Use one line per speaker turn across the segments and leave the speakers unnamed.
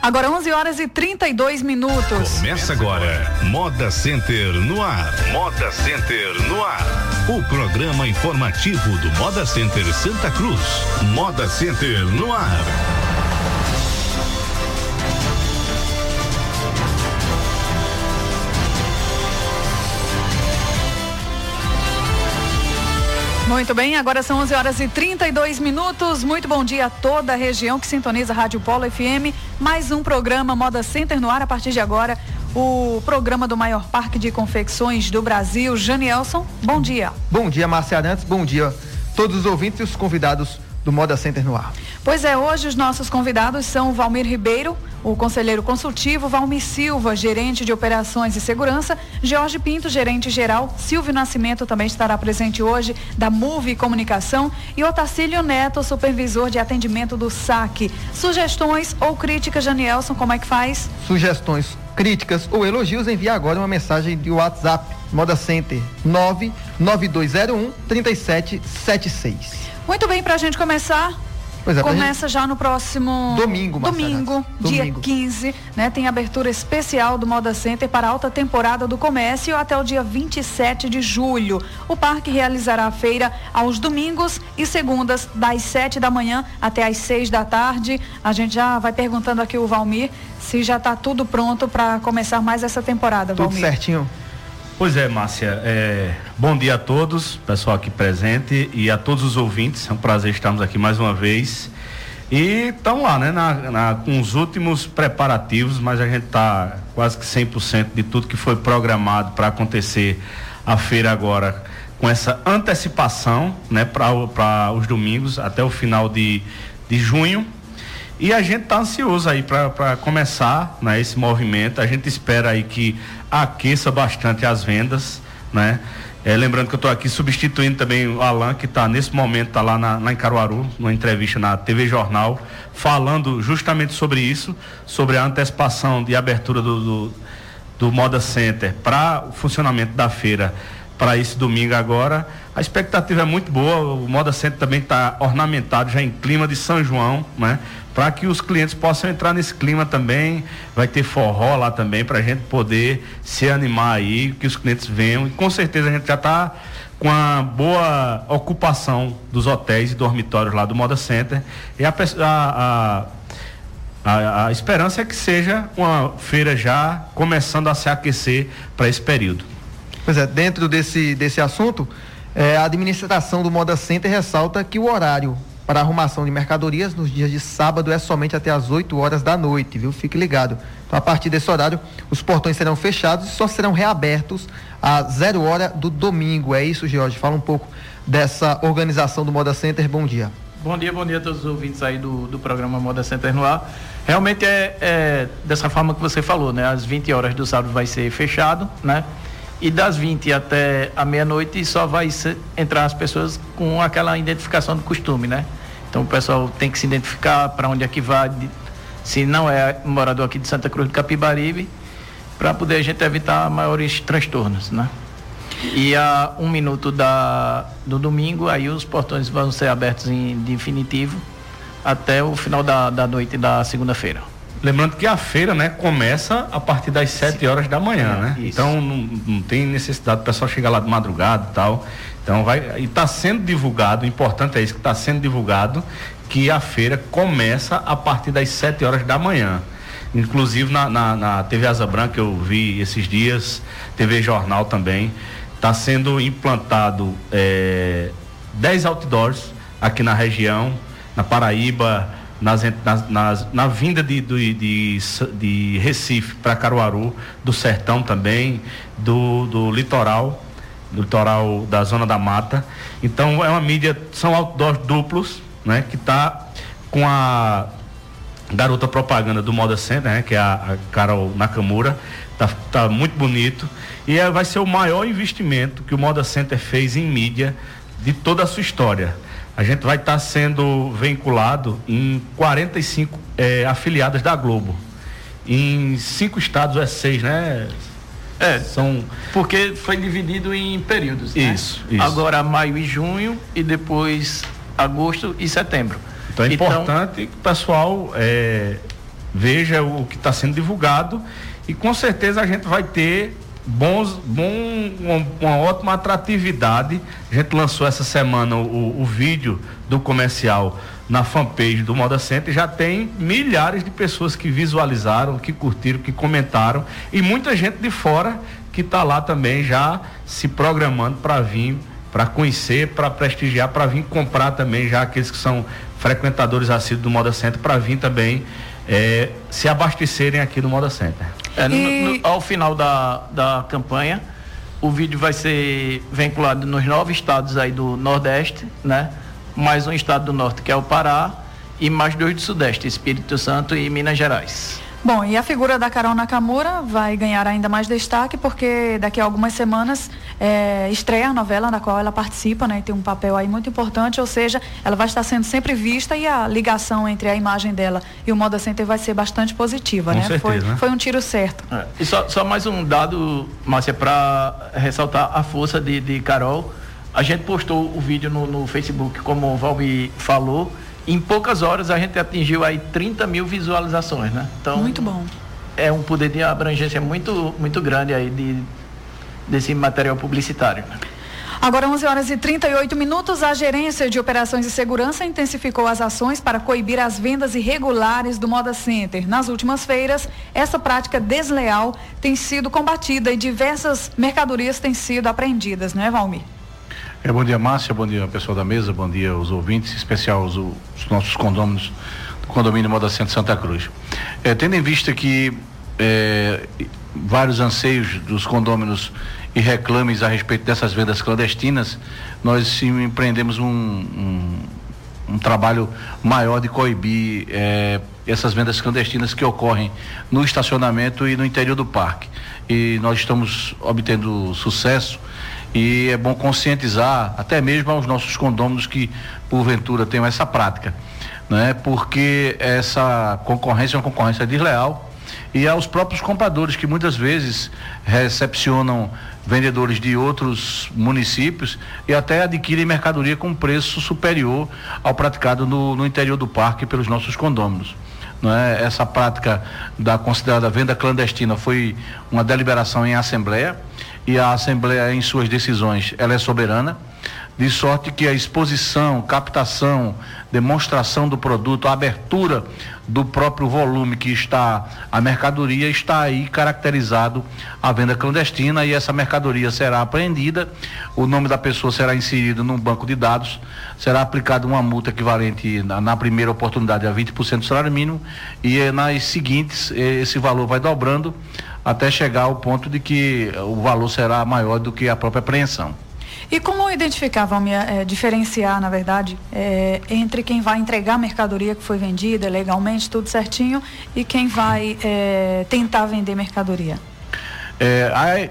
Agora 11 horas e 32 minutos.
Começa agora, Moda Center no ar. Moda Center no ar. O programa informativo do Moda Center Santa Cruz. Moda Center no ar.
Muito bem, agora são 11 horas e 32 minutos. Muito bom dia a toda a região que sintoniza a Rádio Polo FM. Mais um programa Moda Center no ar a partir de agora. O programa do maior parque de confecções do Brasil. Janielson, bom dia.
Bom dia, Márcia Arantes. Bom dia todos os ouvintes e os convidados do Moda Center no ar.
Pois é, hoje os nossos convidados são Valmir Ribeiro, o conselheiro consultivo, Valmir Silva, gerente de operações e segurança, Jorge Pinto, gerente geral, Silvio Nascimento também estará presente hoje, da Move Comunicação, e Otacílio Neto, supervisor de atendimento do SAC. Sugestões ou críticas, Janielson, como é que faz?
Sugestões, críticas ou elogios, envie agora uma mensagem de WhatsApp, Moda Center 99201 3776.
Muito bem, para a gente começar, é, Começa gente... já no próximo
domingo,
domingo, dia domingo. 15, né? Tem abertura especial do Moda Center para a alta temporada do comércio até o dia 27 de julho. O parque realizará a feira aos domingos e segundas, das 7 da manhã até às 6 da tarde. A gente já vai perguntando aqui o Valmir se já está tudo pronto para começar mais essa temporada,
tudo
Valmir.
certinho.
Pois é, Márcia. É, bom dia a todos, pessoal aqui presente e a todos os ouvintes. É um prazer estarmos aqui mais uma vez. E estamos lá, né, na, na, com os últimos preparativos, mas a gente está quase que 100% de tudo que foi programado para acontecer a feira agora, com essa antecipação, né, para os domingos até o final de, de junho. E a gente está ansioso aí para começar né, esse movimento. A gente espera aí que aqueça bastante as vendas, né? É, lembrando que eu estou aqui substituindo também o Alan, que está nesse momento, está lá, na, lá em Caruaru, numa entrevista na TV Jornal, falando justamente sobre isso, sobre a antecipação de abertura do, do, do Moda Center para o funcionamento da feira para esse domingo agora. A expectativa é muito boa, o Moda Center também está ornamentado já em clima de São João, né? para que os clientes possam entrar nesse clima também. Vai ter forró lá também para a gente poder se animar aí, que os clientes venham. E com certeza a gente já está com a boa ocupação dos hotéis e dormitórios lá do Moda Center. E a, a, a, a esperança é que seja uma feira já começando a se aquecer para esse período.
Pois é, dentro desse, desse assunto, é, a administração do Moda Center ressalta que o horário para arrumação de mercadorias nos dias de sábado é somente até às 8 horas da noite, viu? Fique ligado. Então, a partir desse horário, os portões serão fechados e só serão reabertos a zero hora do domingo. É isso, Jorge? Fala um pouco dessa organização do Moda Center. Bom dia.
Bom dia, bom dia a todos os ouvintes aí do, do programa Moda Center no ar. Realmente é, é dessa forma que você falou, né? Às 20 horas do sábado vai ser fechado, né? E das 20 até a meia-noite só vai entrar as pessoas com aquela identificação do costume, né? Então o pessoal tem que se identificar para onde é que vai, se não é morador aqui de Santa Cruz do Capibaribe, para poder a gente evitar maiores transtornos, né? E a um minuto da, do domingo, aí os portões vão ser abertos em definitivo até o final da, da noite da segunda-feira.
Lembrando que a feira, né, começa a partir das 7 horas da manhã, né? Isso. Então não, não, tem necessidade do pessoal chegar lá de madrugada e tal. Então vai. E está sendo divulgado, o importante é isso, que está sendo divulgado que a feira começa a partir das 7 horas da manhã. Inclusive na, na, na TV Asa Branca eu vi esses dias, TV Jornal também, está sendo implantado 10 é, outdoors aqui na região, na Paraíba, nas, nas, na vinda de, de, de, de Recife para Caruaru, do sertão também, do, do litoral, do litoral da zona da mata. Então é uma mídia, são outdoors duplos, né? Que está com a garota propaganda do Moda Center, né? Que é a, a Carol Nakamura. Tá, tá muito bonito. E é, vai ser o maior investimento que o Moda Center fez em mídia de toda a sua história. A gente vai estar tá sendo vinculado em 45 é, afiliadas da Globo. Em cinco estados é seis, né?
É, são. Porque foi dividido em períodos.
Né? Isso, isso.
Agora maio e junho e depois agosto e setembro.
Então é então, importante que o pessoal é, veja o que está sendo divulgado e com certeza a gente vai ter bons, bom, uma, ótima atratividade. A gente lançou essa semana o, o vídeo do comercial na fanpage do Moda Center. Já tem milhares de pessoas que visualizaram, que curtiram, que comentaram e muita gente de fora que está lá também já se programando para vir, para conhecer, para prestigiar, para vir comprar também, já aqueles que são frequentadores assíduos do Moda Center, para vir também é, se abastecerem aqui no Moda Center.
É, no, no, ao final da, da campanha, o vídeo vai ser vinculado nos nove estados aí do Nordeste, né? Mais um estado do Norte, que é o Pará, e mais dois do Sudeste, Espírito Santo e Minas Gerais.
Bom, e a figura da Carol Nakamura vai ganhar ainda mais destaque porque daqui a algumas semanas é, estreia a novela na qual ela participa, né? E tem um papel aí muito importante, ou seja, ela vai estar sendo sempre vista e a ligação entre a imagem dela e o Moda Center vai ser bastante positiva,
Com
né?
Certeza,
foi,
né?
foi um tiro certo.
É. E só, só mais um dado, Márcia, para ressaltar a força de, de Carol. A gente postou o vídeo no, no Facebook, como o Valmi falou em poucas horas a gente atingiu aí 30 mil visualizações, né?
Então, muito bom.
É um poder de abrangência muito, muito grande aí de, desse material publicitário. Né?
Agora 11 horas e 38 minutos, a Gerência de Operações e Segurança intensificou as ações para coibir as vendas irregulares do Moda Center. Nas últimas feiras, essa prática desleal tem sido combatida e diversas mercadorias têm sido apreendidas, não é, Valmir?
É, bom dia, Márcia, bom dia, pessoal da mesa, bom dia aos ouvintes, em especial os, os nossos condôminos do condomínio Moda Centro Santa Cruz. É, tendo em vista que é, vários anseios dos condôminos e reclames a respeito dessas vendas clandestinas, nós empreendemos um, um, um trabalho maior de coibir é, essas vendas clandestinas que ocorrem no estacionamento e no interior do parque. E nós estamos obtendo sucesso e é bom conscientizar até mesmo aos nossos condôminos que porventura tenham essa prática, né? Porque essa concorrência é uma concorrência desleal e aos próprios compradores que muitas vezes recepcionam vendedores de outros municípios e até adquirem mercadoria com preço superior ao praticado no, no interior do parque pelos nossos condôminos. É? Essa prática da considerada venda clandestina foi uma deliberação em assembleia e a Assembleia, em suas decisões, ela é soberana, de sorte que a exposição, captação, demonstração do produto, a abertura do próprio volume que está a mercadoria está aí caracterizado a venda clandestina e essa mercadoria será apreendida, o nome da pessoa será inserido num banco de dados, será aplicada uma multa equivalente na, na primeira oportunidade a 20% do salário mínimo e eh, nas seguintes eh, esse valor vai dobrando até chegar ao ponto de que o valor será maior do que a própria apreensão.
E como identificar, vamos é, diferenciar, na verdade, é, entre quem vai entregar a mercadoria que foi vendida legalmente, tudo certinho, e quem vai é, tentar vender mercadoria?
É, aí,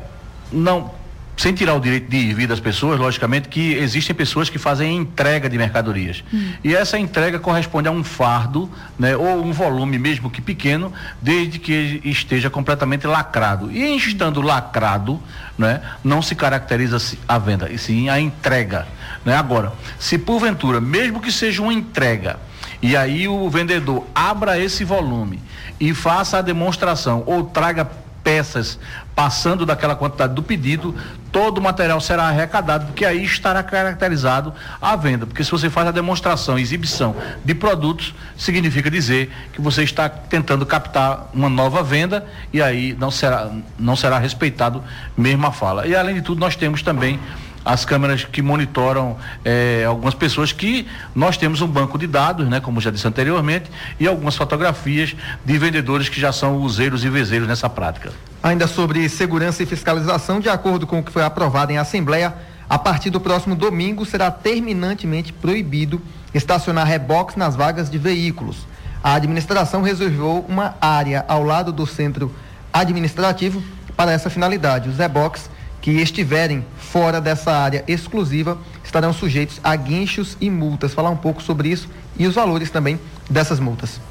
não, sem tirar o direito de vir das pessoas, logicamente que existem pessoas que fazem entrega de mercadorias. Hum. E essa entrega corresponde a um fardo, né, ou um volume mesmo que pequeno, desde que esteja completamente lacrado. E estando lacrado, né, não se caracteriza a venda, e sim a entrega. Né? Agora, se porventura, mesmo que seja uma entrega, e aí o vendedor abra esse volume e faça a demonstração ou traga peças passando daquela quantidade do pedido, todo o material será arrecadado, porque aí estará caracterizado a venda. Porque se você faz a demonstração, exibição de produtos, significa dizer que você está tentando captar uma nova venda e aí não será, não será respeitado mesmo a fala. E além de tudo, nós temos também as câmeras que monitoram eh, algumas pessoas que nós temos um banco de dados, né, como já disse anteriormente, e algumas fotografias de vendedores que já são useiros e vezeiros nessa prática.
Ainda sobre segurança e fiscalização, de acordo com o que foi aprovado em Assembleia, a partir do próximo domingo será terminantemente proibido estacionar reboques nas vagas de veículos. A administração reservou uma área ao lado do centro administrativo para essa finalidade. Os reboques que estiverem fora dessa área exclusiva estarão sujeitos a guinchos e multas. Falar um pouco sobre isso e os valores também dessas multas.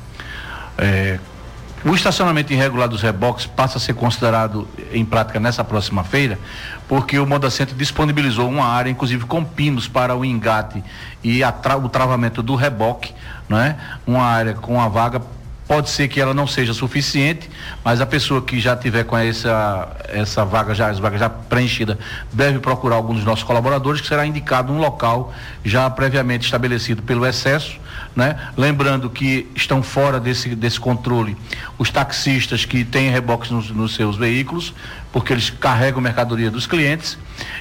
É, o estacionamento irregular dos reboques passa a ser considerado em prática nessa próxima feira, porque o Moda Centro disponibilizou uma área, inclusive com pinos, para o engate e tra o travamento do reboque não é? Uma área com a vaga Pode ser que ela não seja suficiente, mas a pessoa que já tiver com essa, essa vaga já, as já preenchida, deve procurar algum dos nossos colaboradores, que será indicado um local já previamente estabelecido pelo excesso, né? Lembrando que estão fora desse, desse controle os taxistas que têm reboques nos, nos seus veículos, porque eles carregam mercadoria dos clientes.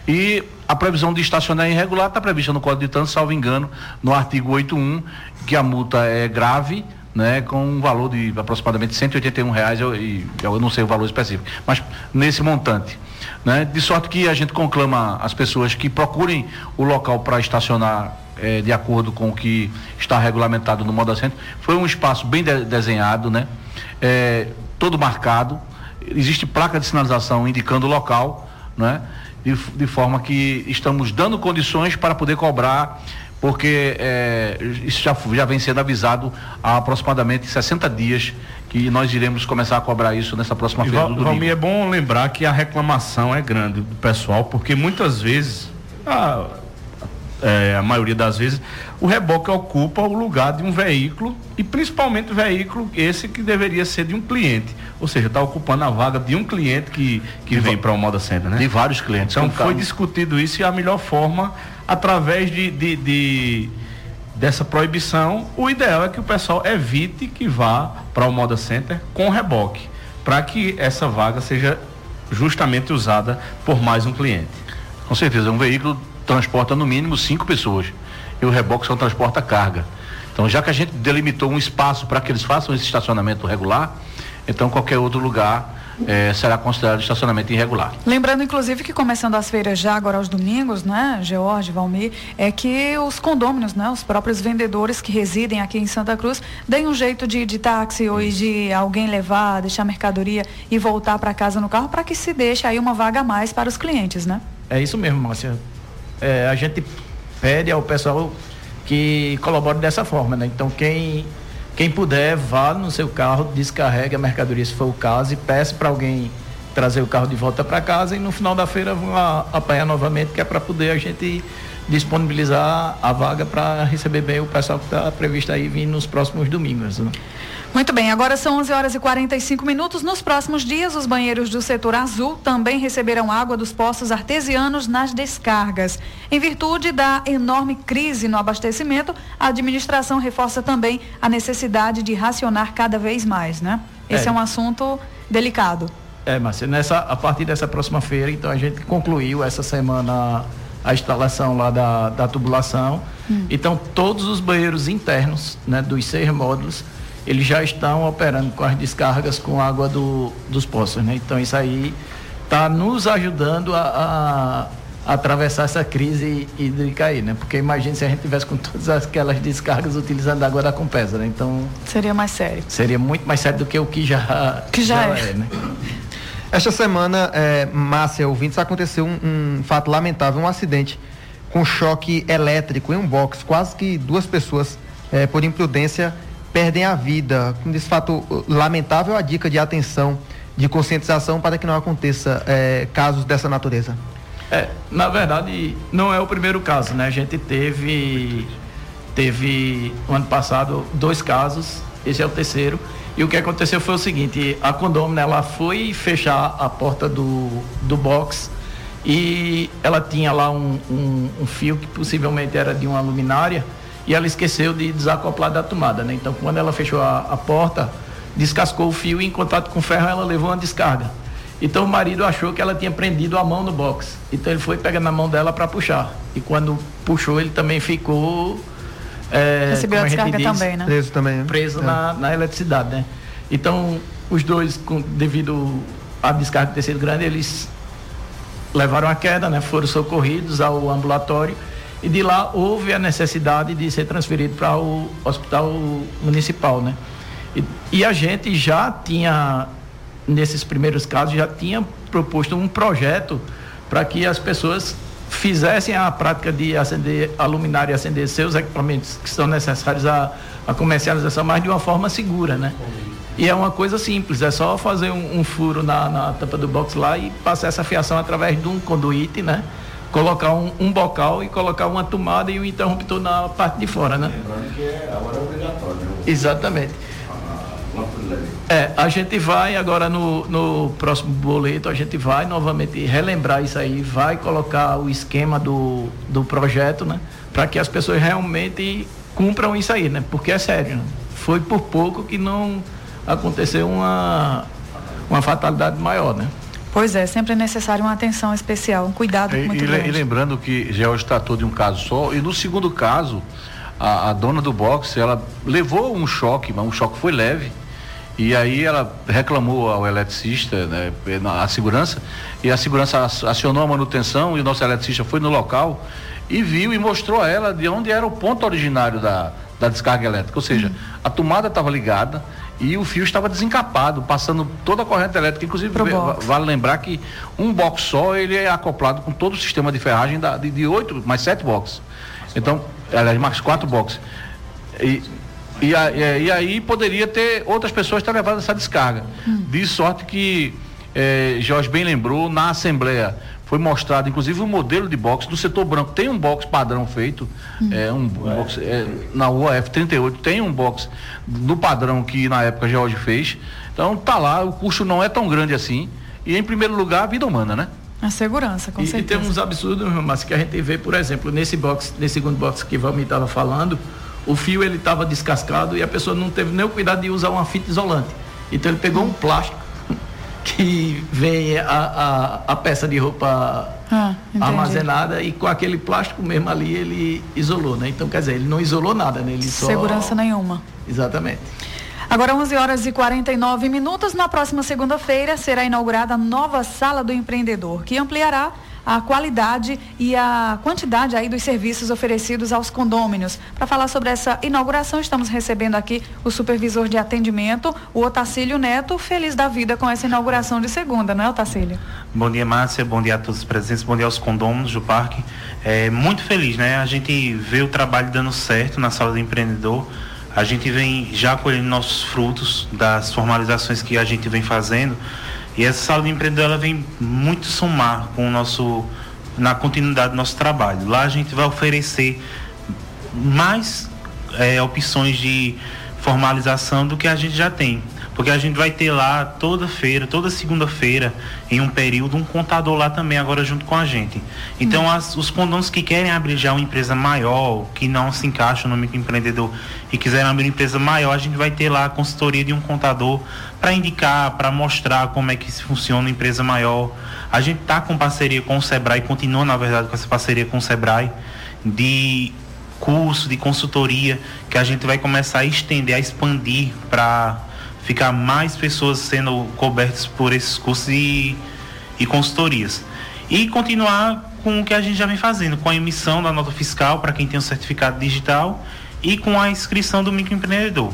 E a previsão de estacionar irregular está prevista no Código de Trânsito, salvo engano, no artigo 81, que a multa é grave né, com um valor de aproximadamente 181 reais, eu, eu não sei o valor específico, mas nesse montante. Né, de sorte que a gente conclama as pessoas que procurem o local para estacionar eh, de acordo com o que está regulamentado no Moda Center. Foi um espaço bem de desenhado, né, eh, todo marcado, existe placa de sinalização indicando o local, né, de, de forma que estamos dando condições para poder cobrar porque é, isso já, já vem sendo avisado há aproximadamente 60 dias que nós iremos começar a cobrar isso nessa próxima feira
do domingo. Valmir, é bom lembrar que a reclamação é grande do pessoal, porque muitas vezes, a, é, a maioria das vezes, o reboque ocupa o lugar de um veículo e principalmente o veículo esse que deveria ser de um cliente. Ou seja, está ocupando a vaga de um cliente que, que vem para o Moda Center, né?
De vários clientes.
Então foi discutido isso e a melhor forma através de, de, de, dessa proibição, o ideal é que o pessoal evite que vá para o Moda Center com reboque, para que essa vaga seja justamente usada por mais um cliente.
Com certeza, um veículo transporta no mínimo cinco pessoas e o reboque só transporta carga. Então, já que a gente delimitou um espaço para que eles façam esse estacionamento regular, então qualquer outro lugar é, será considerado estacionamento irregular.
Lembrando, inclusive, que começando as feiras já agora aos domingos, né, George, Valmir, é que os condôminos, né, os próprios vendedores que residem aqui em Santa Cruz, deem um jeito de, de táxi ou de alguém levar, deixar mercadoria e voltar para casa no carro para que se deixe aí uma vaga a mais para os clientes, né?
É isso mesmo, Márcia. É, a gente pede ao pessoal que colabore dessa forma, né? Então, quem quem puder, vá no seu carro, descarregue a mercadoria se for o caso e peça para alguém trazer o carro de volta para casa e no final da feira vão apanhar novamente, que é para poder a gente disponibilizar a vaga para receber bem o pessoal que está previsto aí vir nos próximos domingos. Né?
Muito bem, agora são 11 horas e 45 minutos. Nos próximos dias, os banheiros do setor azul também receberão água dos poços artesianos nas descargas. Em virtude da enorme crise no abastecimento, a administração reforça também a necessidade de racionar cada vez mais, né? Esse é, é um assunto delicado.
É, Márcia, nessa, a partir dessa próxima feira, então a gente concluiu essa semana a instalação lá da, da tubulação. Hum. Então, todos os banheiros internos, né, dos seis módulos, eles já estão operando com as descargas com água do, dos poços, né? Então isso aí está nos ajudando a, a, a, atravessar essa crise hídrica aí, né? Porque imagine se a gente tivesse com todas aquelas descargas utilizando a água da Compesa, né? Então
seria mais sério.
Seria muito mais sério do que o que já
que já, já é. é. né?
Esta semana, é, Márcia, ouvintes, aconteceu um, um fato lamentável, um acidente com choque elétrico em um box. Quase que duas pessoas, é, por imprudência, perdem a vida. Desse fato lamentável, a dica de atenção, de conscientização para que não aconteça é, casos dessa natureza.
É, na verdade, não é o primeiro caso, né? A gente teve, teve no ano passado dois casos, esse é o terceiro. E o que aconteceu foi o seguinte, a condômina ela foi fechar a porta do, do box e ela tinha lá um, um, um fio que possivelmente era de uma luminária e ela esqueceu de desacoplar da tomada, né? Então, quando ela fechou a, a porta, descascou o fio e em contato com o ferro ela levou uma descarga. Então o marido achou que ela tinha prendido a mão no box. Então ele foi pegar na mão dela para puxar. E quando puxou, ele também ficou.
É, Recebeu a, a descarga diz, também, né?
Preso também. Né?
Preso é. na, na eletricidade, né? Então, os dois, com, devido à descarga ter sido grande, eles levaram a queda, né? Foram socorridos ao ambulatório e de lá houve a necessidade de ser transferido para o hospital municipal, né? E, e, a gente já tinha, nesses primeiros casos, já tinha proposto um projeto para que as pessoas fizessem a prática de acender a luminária e acender seus equipamentos que são necessários à, à comercialização, mas de uma forma segura, né? E é uma coisa simples, é só fazer um, um furo na, na tampa do box lá e passar essa fiação através de um conduíte, né? Colocar um, um bocal e colocar uma tomada e um interruptor na parte de fora, né? Lembrando que é, agora é obrigatório. Né? Exatamente. É, a gente vai agora no, no próximo boleto, a gente vai novamente relembrar isso aí, vai colocar o esquema do, do projeto, né? Para que as pessoas realmente cumpram isso aí, né? Porque é sério, né? foi por pouco que não aconteceu uma, uma fatalidade maior, né?
Pois é, sempre é necessário uma atenção especial, um cuidado muito
e,
grande.
E lembrando que já hoje tratou de um caso só, e no segundo caso, a, a dona do boxe, ela levou um choque, mas um choque foi leve, e aí ela reclamou ao eletricista, né, a segurança, e a segurança acionou a manutenção e o nosso eletricista foi no local e viu e mostrou a ela de onde era o ponto originário da, da descarga elétrica. Ou seja, a tomada estava ligada e o fio estava desencapado, passando toda a corrente elétrica. Inclusive, vale lembrar que um box só ele é acoplado com todo o sistema de ferragem da, de oito, mais sete boxes. Então, aliás, mais quatro boxes. E, e, e, aí poderia ter outras pessoas ter levado essa descarga. Hum. De sorte que eh, Jorge bem lembrou, na Assembleia foi mostrado, inclusive, o um modelo de box do setor branco. Tem um box padrão feito, hum. é, um, um box, é, na UAF 38 tem um box do padrão que na época George fez. Então tá lá, o custo não é tão grande assim. E em primeiro lugar, a vida humana, né?
A segurança, com
e,
certeza.
E tem uns absurdos, mas que a gente vê, por exemplo, nesse box, nesse segundo box que Valmir estava falando, o fio ele estava descascado e a pessoa não teve nem o cuidado de usar uma fita isolante. Então ele pegou hum. um plástico que vem a, a, a peça de roupa ah, armazenada e com aquele plástico mesmo ali ele isolou, né? Então, quer dizer, ele não isolou nada, né? Ele
Segurança
só...
nenhuma.
Exatamente.
Agora 11 horas e 49 minutos. Na próxima segunda-feira será inaugurada a nova sala do empreendedor, que ampliará a qualidade e a quantidade aí dos serviços oferecidos aos condôminos. Para falar sobre essa inauguração, estamos recebendo aqui o supervisor de atendimento, o Otacílio Neto, feliz da vida com essa inauguração de segunda, não é, Otacílio?
Bom dia, Márcia, bom dia a todos os presentes, bom dia aos condôminos do parque. É, muito feliz, né? A gente vê o trabalho dando certo na sala do empreendedor. A gente vem já colhendo nossos frutos das formalizações que a gente vem fazendo e essa sala de empreendedor ela vem muito somar com o nosso na continuidade do nosso trabalho. Lá a gente vai oferecer mais é, opções de formalização do que a gente já tem. Porque a gente vai ter lá toda feira, toda segunda-feira, em um período, um contador lá também, agora junto com a gente. Então, as, os condôminos que querem abrir já uma empresa maior, que não se encaixa no microempreendedor e quiserem abrir uma empresa maior, a gente vai ter lá a consultoria de um contador para indicar, para mostrar como é que funciona uma empresa maior. A gente está com parceria com o Sebrae, continua, na verdade, com essa parceria com o Sebrae, de curso, de consultoria, que a gente vai começar a estender, a expandir para ficar mais pessoas sendo cobertas por esses cursos e, e consultorias. E continuar com o que a gente já vem fazendo, com a emissão da nota fiscal para quem tem o certificado digital e com a inscrição do microempreendedor.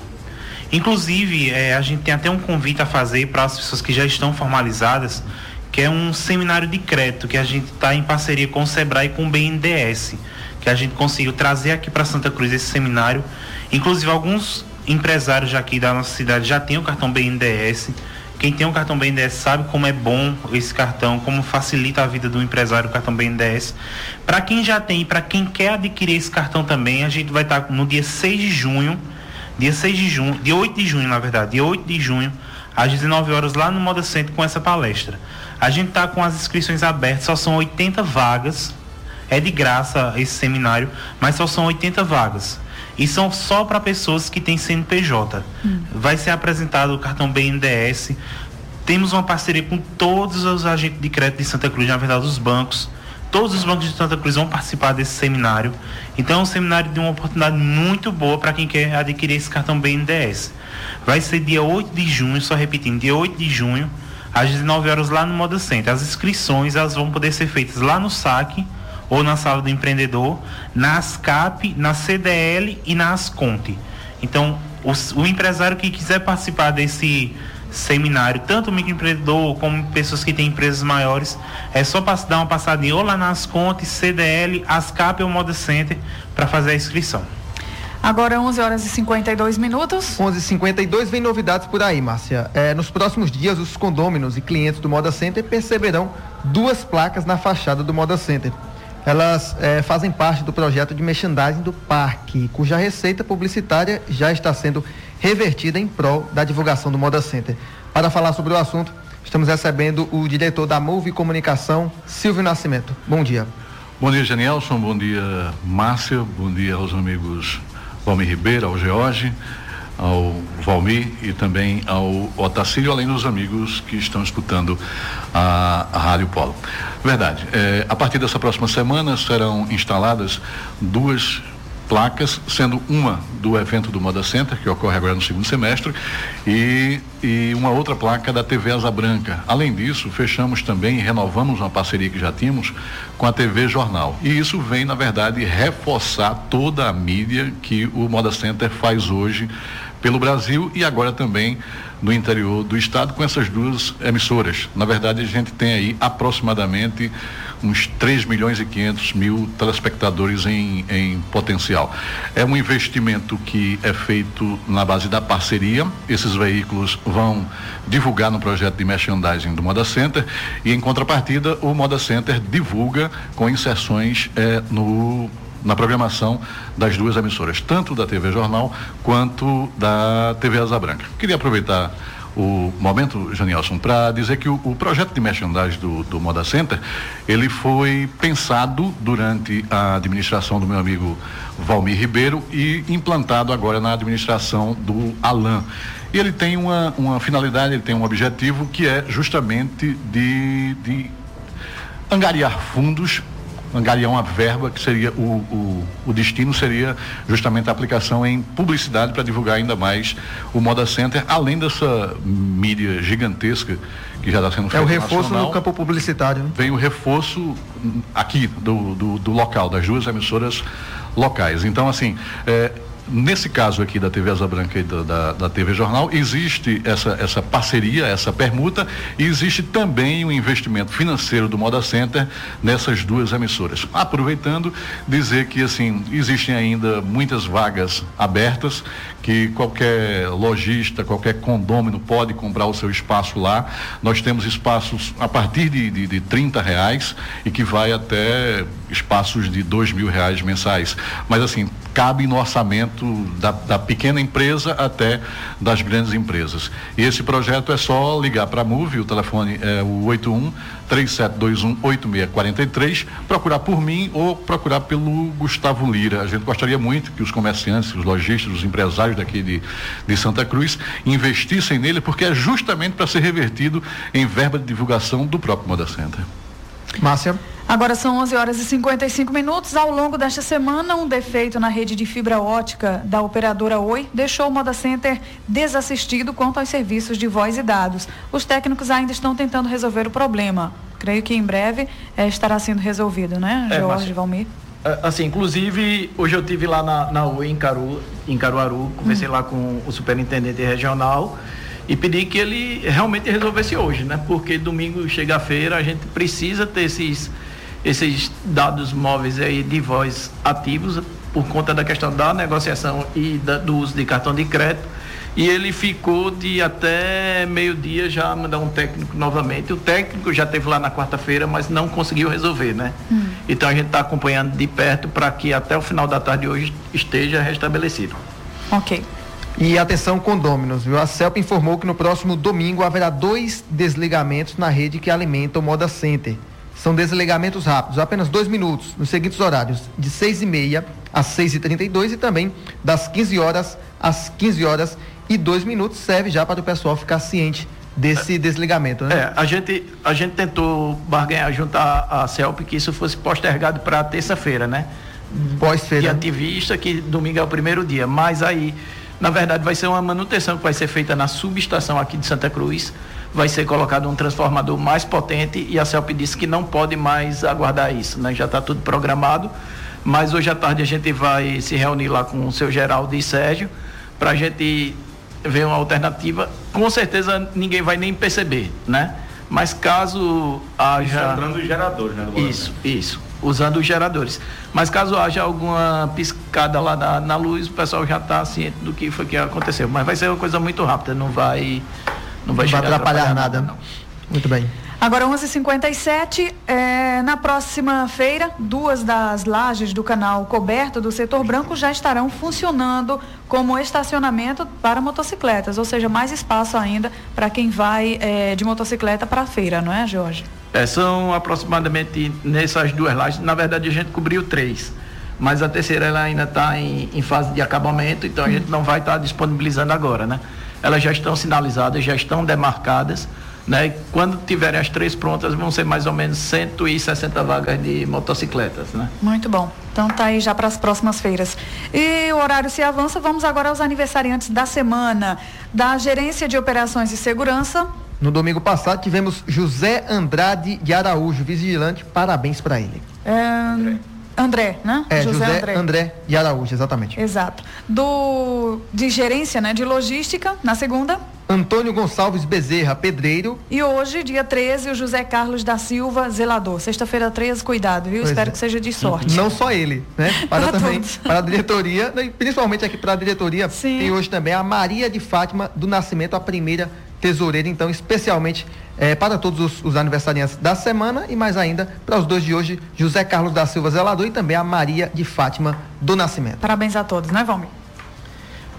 Inclusive, é, a gente tem até um convite a fazer para as pessoas que já estão formalizadas, que é um seminário de crédito que a gente está em parceria com o Sebrae e com o BNDES, que a gente conseguiu trazer aqui para Santa Cruz esse seminário. Inclusive, alguns empresários aqui da nossa cidade já têm o cartão BNDES. Quem tem o cartão BNDES sabe como é bom esse cartão, como facilita a vida do empresário o cartão BNDES. Para quem já tem e para quem quer adquirir esse cartão também, a gente vai estar no dia 6 de junho, dia 6 de junho, dia 8 de junho, na verdade, dia 8 de junho, às 19 horas lá no Moda Centro com essa palestra. A gente está com as inscrições abertas, só são 80 vagas. É de graça esse seminário, mas só são 80 vagas e são só para pessoas que têm CNPJ. Hum. Vai ser apresentado o cartão BNDES. Temos uma parceria com todos os agentes de crédito de Santa Cruz, na verdade, os bancos. Todos os bancos de Santa Cruz vão participar desse seminário. Então, é um seminário de uma oportunidade muito boa para quem quer adquirir esse cartão BNDES. Vai ser dia 8 de junho, só repetindo, dia 8 de junho, às 19 horas lá no Moda Center. As inscrições elas vão poder ser feitas lá no saque ou na sala do empreendedor, na ASCAP, na CDL e na Asconte. Então, o, o empresário que quiser participar desse seminário, tanto o microempreendedor como pessoas que têm empresas maiores, é só dar uma passadinha ou lá na Asconte, CDL, ASCAP ou Moda Center para fazer a inscrição.
Agora 11 horas e 52 minutos.
11 e 52 vem novidades por aí, Márcia. É, nos próximos dias, os condôminos e clientes do Moda Center perceberão duas placas na fachada do Moda Center elas é, fazem parte do projeto de merchandising do parque, cuja receita publicitária já está sendo revertida em prol da divulgação do Moda Center. Para falar sobre o assunto, estamos recebendo o diretor da Move Comunicação, Silvio Nascimento. Bom dia.
Bom dia, Janielson. Bom dia, Márcia. Bom dia aos amigos Valmir Ribeiro, ao George, ao Valmir e também ao Otacílio, além dos amigos que estão escutando a, a Rádio Polo. Verdade. É, a partir dessa próxima semana serão instaladas duas placas, sendo uma do evento do Moda Center, que ocorre agora no segundo semestre, e, e uma outra placa da TV Asa Branca. Além disso, fechamos também e renovamos uma parceria que já tínhamos com a TV Jornal. E isso vem, na verdade, reforçar toda a mídia que o Moda Center faz hoje pelo Brasil e agora também no interior do estado com essas duas emissoras. Na verdade, a gente tem aí aproximadamente uns 3 milhões e 500 mil telespectadores em, em potencial. É um investimento que é feito na base da parceria. Esses veículos vão divulgar no projeto de merchandising do Moda Center e, em contrapartida, o Moda Center divulga com inserções eh, no na programação das duas emissoras, tanto da TV Jornal quanto da TV Asa Branca. Queria aproveitar o momento, Janielson, para dizer que o, o, projeto de merchandising do, do Moda Center, ele foi pensado durante a administração do meu amigo Valmir Ribeiro e implantado agora na administração do Alan. E ele tem uma, uma finalidade, ele tem um objetivo que é justamente de, de angariar fundos angariar uma verba que seria o, o, o, destino seria justamente a aplicação em publicidade para divulgar ainda mais o Moda Center, além dessa mídia gigantesca que já está sendo feita.
É o reforço nacional, no campo publicitário. Né?
Vem o reforço aqui do, do, do, local, das duas emissoras locais. Então, assim, é, Nesse caso aqui da TV Asa Branca e da, da, da, TV Jornal, existe essa, essa parceria, essa permuta, e existe também o um investimento financeiro do Moda Center nessas duas emissoras. Aproveitando, dizer que assim, existem ainda muitas vagas abertas, que qualquer lojista, qualquer condômino pode comprar o seu espaço lá. Nós temos espaços a partir de, de, de 30 reais e que vai até espaços de dois mil reais mensais. Mas assim, cabe no orçamento da, da, pequena empresa até das grandes empresas. E esse projeto é só ligar para a MUVE, o telefone é o 81 3721 8643, procurar por mim ou procurar pelo Gustavo Lira. A gente gostaria muito que os comerciantes, os lojistas, os empresários daqui de, de Santa Cruz investissem nele, porque é justamente para ser revertido em verba de divulgação do próprio Moda Center.
Márcia.
Agora são 11 horas e 55 minutos. Ao longo desta semana, um defeito na rede de fibra ótica da operadora Oi deixou o Moda Center desassistido quanto aos serviços de voz e dados. Os técnicos ainda estão tentando resolver o problema. Creio que em breve eh, estará sendo resolvido, né, é, Jorge mas... Valmir?
É, assim, inclusive, hoje eu tive lá na, na Oi, em, Caru, em Caruaru, conversei hum. lá com o superintendente regional e pedi que ele realmente resolvesse hoje, né? Porque domingo chega a feira, a gente precisa ter esses, esses dados móveis aí de voz ativos por conta da questão da negociação e da, do uso de cartão de crédito. E ele ficou de até meio-dia já mandar um técnico novamente. O técnico já teve lá na quarta-feira, mas não conseguiu resolver, né? Hum. Então a gente está acompanhando de perto para que até o final da tarde de hoje esteja restabelecido.
Ok.
E atenção condôminos, viu? A CELP informou que no próximo domingo haverá dois desligamentos na rede que alimenta o Moda Center. São desligamentos rápidos, apenas dois minutos, nos seguintes horários, de seis e meia às seis e trinta e dois e também das 15 horas às 15 horas e dois minutos serve já para o pessoal ficar ciente desse desligamento, né?
É, a gente, a gente tentou barganhar junto à, à CELP que isso fosse postergado para terça-feira, né?
Pós-feira.
De ativista, que domingo é o primeiro dia, mas aí na verdade, vai ser uma manutenção que vai ser feita na subestação aqui de Santa Cruz. Vai ser colocado um transformador mais potente e a CELP disse que não pode mais aguardar isso, né? Já está tudo programado. Mas hoje à tarde a gente vai se reunir lá com o seu Geraldo e Sérgio para a gente ver uma alternativa. Com certeza ninguém vai nem perceber, né? Mas caso haja.
Entrando os geradores, né?
Isso, isso usando os geradores. Mas caso haja alguma piscada lá na, na luz, o pessoal já está ciente do que foi que aconteceu. Mas vai ser uma coisa muito rápida, não vai, não vai,
não vai atrapalhar, atrapalhar, nada. nada
muito bem. Agora 11:57 é, na próxima feira, duas das lajes do canal coberto do setor branco já estarão funcionando como estacionamento para motocicletas, ou seja, mais espaço ainda para quem vai é, de motocicleta para a feira, não é, Jorge?
É, são aproximadamente nessas duas lajes, na verdade a gente cobriu três mas a terceira ela ainda está em, em, fase de acabamento, então a gente não vai estar tá disponibilizando agora, né? Elas já estão sinalizadas, já estão demarcadas, né? Quando tiverem as três prontas, vão ser mais ou menos 160 vagas de motocicletas, né?
Muito bom. Então tá aí já para as próximas feiras. E o horário se avança, vamos agora aos aniversariantes da semana da Gerência de Operações e Segurança.
No domingo passado tivemos José Andrade de Araújo, vigilante. Parabéns para ele.
É... André, né?
É, José, José André. André de Araújo, exatamente.
Exato. Do de gerência, né, de logística, na segunda.
Antônio Gonçalves Bezerra, pedreiro.
E hoje, dia 13, o José Carlos da Silva, zelador. Sexta-feira 13, cuidado, viu? Pois Espero é. que seja de sorte.
Não só ele, né? Para, para também, todos. para a diretoria, né? principalmente aqui para a diretoria, Sim. tem hoje também a Maria de Fátima do Nascimento, a primeira tesoureira, então, especialmente é, para todos os, os, aniversariantes da semana e mais ainda para os dois de hoje, José Carlos da Silva Zelador e também a Maria de Fátima do Nascimento.
Parabéns a todos, né, Valmir?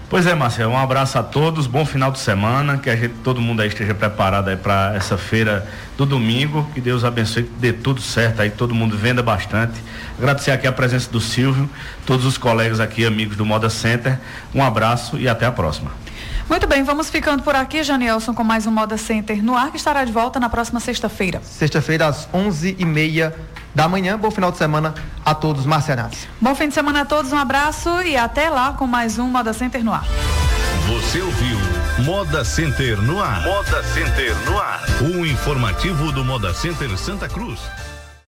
Pois é, Marcelo, um abraço a todos, bom final de semana, que a gente, todo mundo aí esteja preparado aí para essa feira do domingo, que Deus abençoe, que dê tudo certo aí, todo mundo venda bastante. Agradecer aqui a presença do Silvio, todos os colegas aqui, amigos do Moda Center, um abraço e até a próxima.
Muito bem, vamos ficando por aqui, Janielson, com mais um Moda Center no ar, que estará de volta na próxima sexta-feira.
Sexta-feira, às onze e meia da manhã. Bom final de semana a todos, Marcianados.
Bom fim de semana a todos, um abraço e até lá com mais um Moda Center no ar.
Você ouviu Moda Center no ar. Moda Center no ar. O informativo do Moda Center Santa Cruz.